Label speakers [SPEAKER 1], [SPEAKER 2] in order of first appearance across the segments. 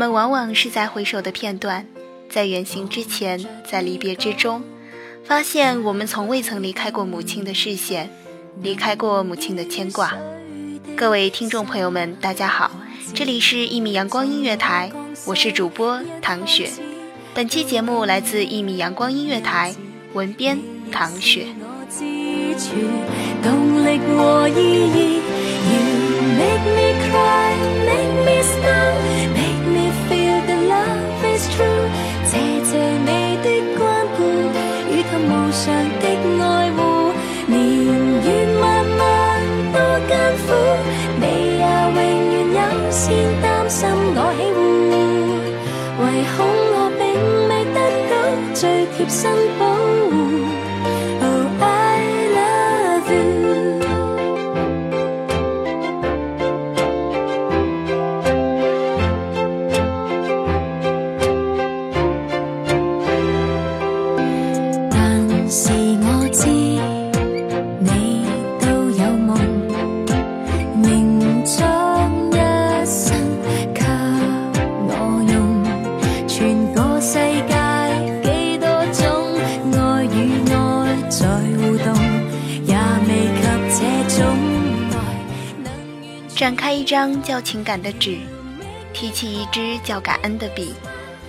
[SPEAKER 1] 我们往往是在回首的片段，在远行之前，在离别之中，发现我们从未曾离开过母亲的视线，离开过母亲的牵挂。各位听众朋友们，大家好，这里是一米阳光音乐台，我是主播唐雪。本期节目来自一米阳光音乐台，文编唐雪。
[SPEAKER 2] make me cry, make me smile, 你的关顾以及无常的
[SPEAKER 1] 展开一张叫情感的纸，提起一支叫感恩的笔，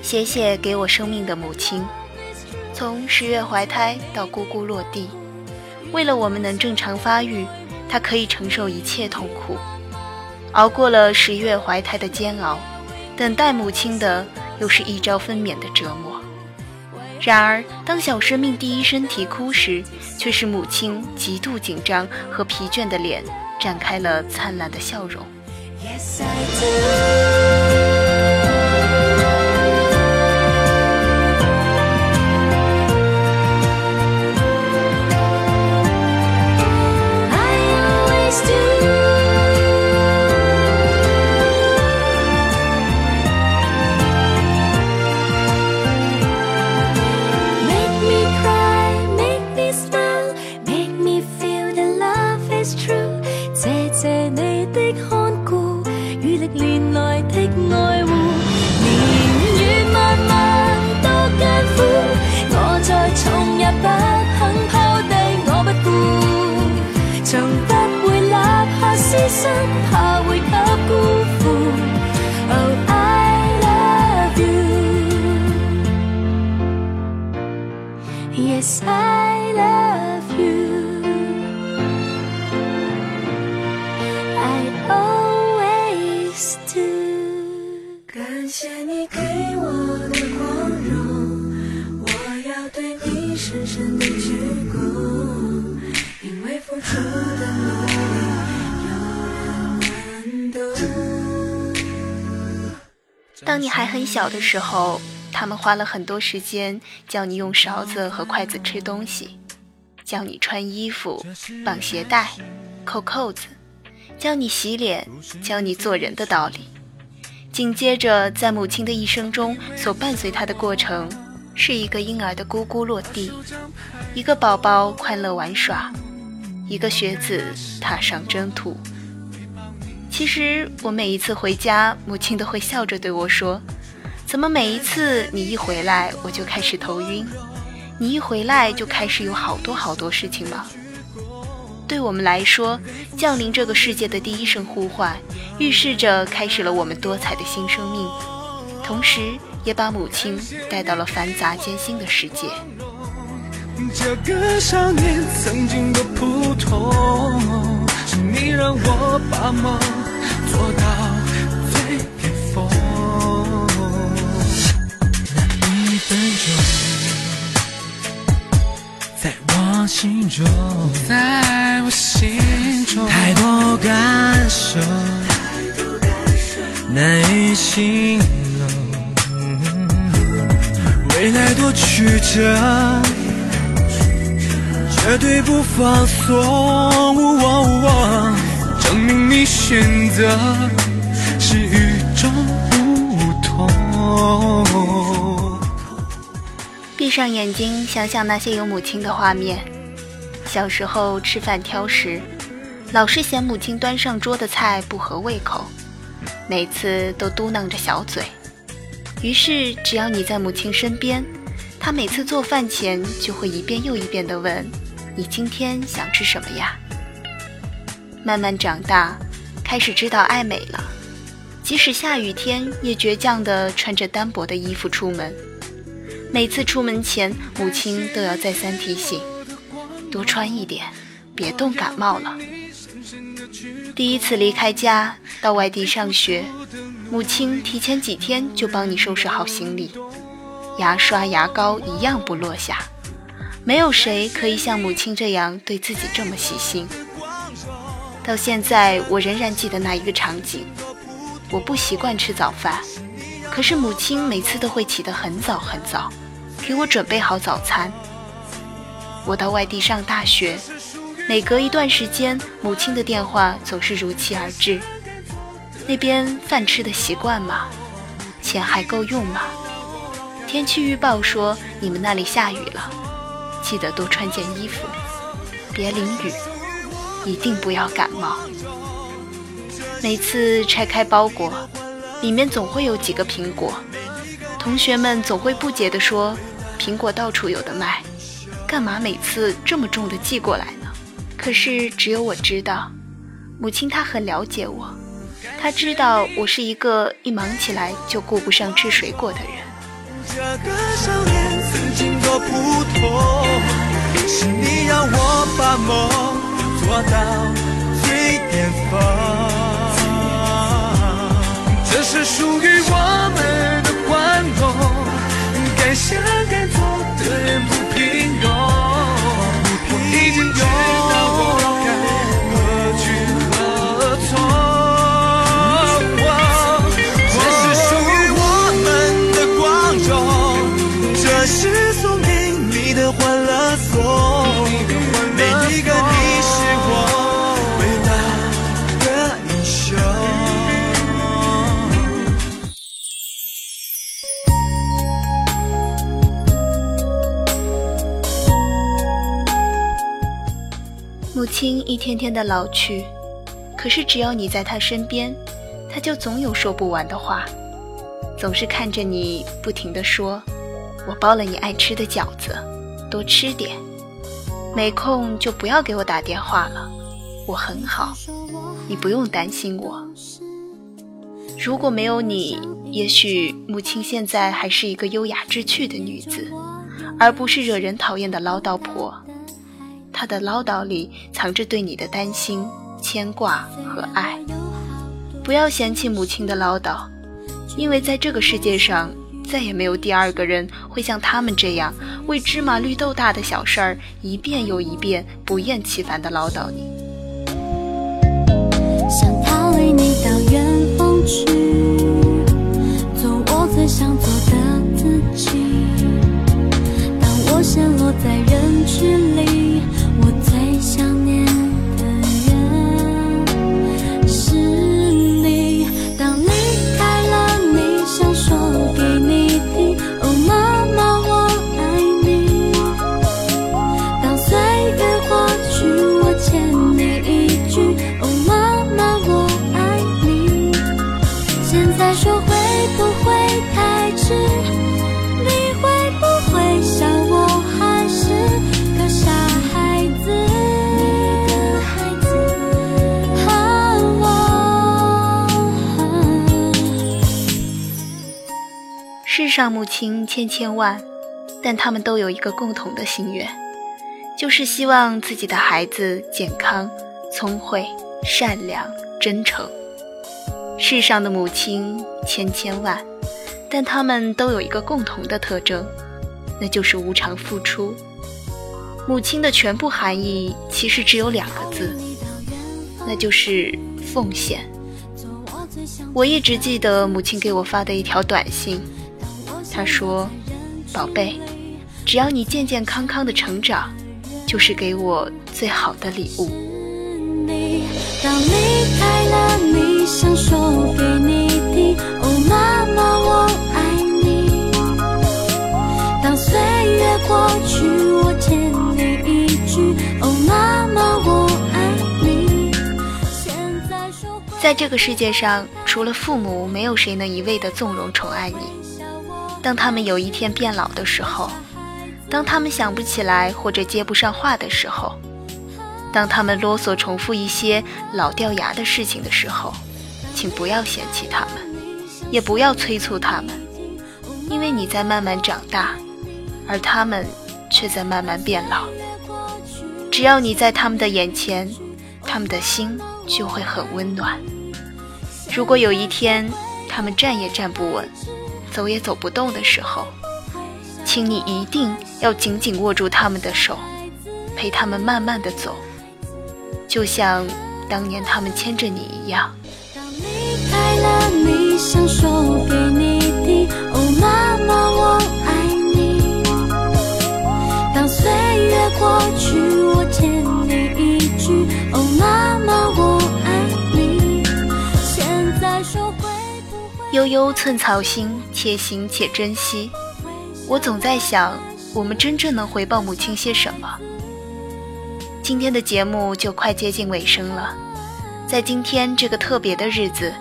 [SPEAKER 1] 写写给我生命的母亲。从十月怀胎到咕咕落地，为了我们能正常发育，她可以承受一切痛苦，熬过了十月怀胎的煎熬，等待母亲的又是一朝分娩的折磨。然而，当小生命第一声啼哭时，却是母亲极度紧张和疲倦的脸展开了灿烂的笑容。
[SPEAKER 2] 來的愛護，年月漫漫多艱苦，我再重也不肯拋低我不顧，從不會立下私心，怕會給辜負。Oh, I love you. Yes, I love 谢你给我的光荣，我要对你深深的鞠躬，因为付出的努力有人能懂。
[SPEAKER 1] 当你还很小的时候，他们花了很多时间教你用勺子和筷子吃东西，教你穿衣服、绑鞋带、扣扣子，教你洗脸，教你做人的道理。紧接着，在母亲的一生中所伴随她的过程，是一个婴儿的咕咕落地，一个宝宝快乐玩耍，一个学子踏上征途。其实我每一次回家，母亲都会笑着对我说：“怎么每一次你一回来，我就开始头晕？你一回来就开始有好多好多事情吗？”对我们来说，降临这个世界的第一声呼唤，预示着开始了我们多彩的新生命，同时也把母亲带到了繁杂艰辛的世界。
[SPEAKER 3] 这个少年曾经的普通，是你让我把梦做到心中，在我心中，太多感受，难以形容。未来多曲折。绝对不放松，证明你选择是与众不同。
[SPEAKER 1] 闭上眼睛，想想那些有母亲的画面。小时候吃饭挑食，老是嫌母亲端上桌的菜不合胃口，每次都嘟囔着小嘴。于是，只要你在母亲身边，她每次做饭前就会一遍又一遍地问。你今天想吃什么呀？慢慢长大，开始知道爱美了。即使下雨天，也倔强地穿着单薄的衣服出门。每次出门前，母亲都要再三提醒：多穿一点，别冻感冒了。第一次离开家到外地上学，母亲提前几天就帮你收拾好行李，牙刷、牙膏一样不落下。没有谁可以像母亲这样对自己这么细心。到现在，我仍然记得那一个场景。我不习惯吃早饭，可是母亲每次都会起得很早很早，给我准备好早餐。我到外地上大学，每隔一段时间，母亲的电话总是如期而至。那边饭吃的习惯吗？钱还够用吗？天气预报说你们那里下雨了。记得多穿件衣服，别淋雨，一定不要感冒。每次拆开包裹，里面总会有几个苹果，同学们总会不解地说：“苹果到处有的卖，干嘛每次这么重的寄过来呢？”可是只有我知道，母亲她很了解我，她知道我是一个一忙起来就顾不上吃水果的人。
[SPEAKER 3] 这个少年曾经多普通，是你让我把梦做到最巅峰。这是属于我们的欢乐，该想该做的人不平庸。我已经知道我
[SPEAKER 1] 亲一天天的老去，可是只要你在她身边，她就总有说不完的话，总是看着你不停的说：“我包了你爱吃的饺子，多吃点。”没空就不要给我打电话了，我很好，你不用担心我。如果没有你，也许母亲现在还是一个优雅知趣的女子，而不是惹人讨厌的唠叨婆。他的唠叨里藏着对你的担心、牵挂和爱。不要嫌弃母亲的唠叨，因为在这个世界上，再也没有第二个人会像他们这样为芝麻绿豆大的小事儿一遍又一遍不厌其烦地唠叨你。
[SPEAKER 2] 想逃离你到远方去，做我最想做的自己。不会太迟？你会不会笑我还是？
[SPEAKER 1] 世上母亲千千万，但他们都有一个共同的心愿，就是希望自己的孩子健康、聪慧、善良、真诚。世上的母亲千千万，但他们都有一个共同的特征，那就是无偿付出。母亲的全部含义其实只有两个字，那就是奉献。我一直记得母亲给我发的一条短信，她说：“宝贝，只要你健健康康的成长，就是给我最好的礼物。”
[SPEAKER 2] 你，离开了，你想说给你听，哦，妈妈我爱你。当岁月过去，我欠你一句，哦，妈妈我爱你。现在说
[SPEAKER 1] 在这个世界上，除了父母，没有谁能一味的纵容宠爱你。当他们有一天变老的时候，当他们想不起来或者接不上话的时候，当他们啰嗦重复一些老掉牙的事情的时候，请不要嫌弃他们，也不要催促他们，因为你在慢慢长大，而他们却在慢慢变老。只要你在他们的眼前，他们的心就会很温暖。如果有一天他们站也站不稳，走也走不动的时候，请你一定要紧紧握住他们的手，陪他们慢慢的走，就像当年他们牵着你一样。
[SPEAKER 2] 了，你想说给你听，哦，妈妈我爱你。当岁月过去，我欠你一句，哦，妈妈我爱你。现在说会不会？
[SPEAKER 1] 悠悠寸草心，且行且珍惜。我总在想，我们真正能回报母亲些什么？今天的节目就快接近尾声了，在今天这个特别的日子，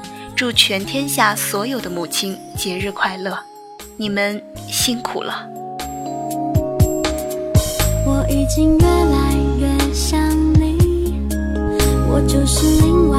[SPEAKER 1] 祝全天下所有的母亲节日快乐！你们辛苦了。
[SPEAKER 2] 我已经越来越想你，我就是另外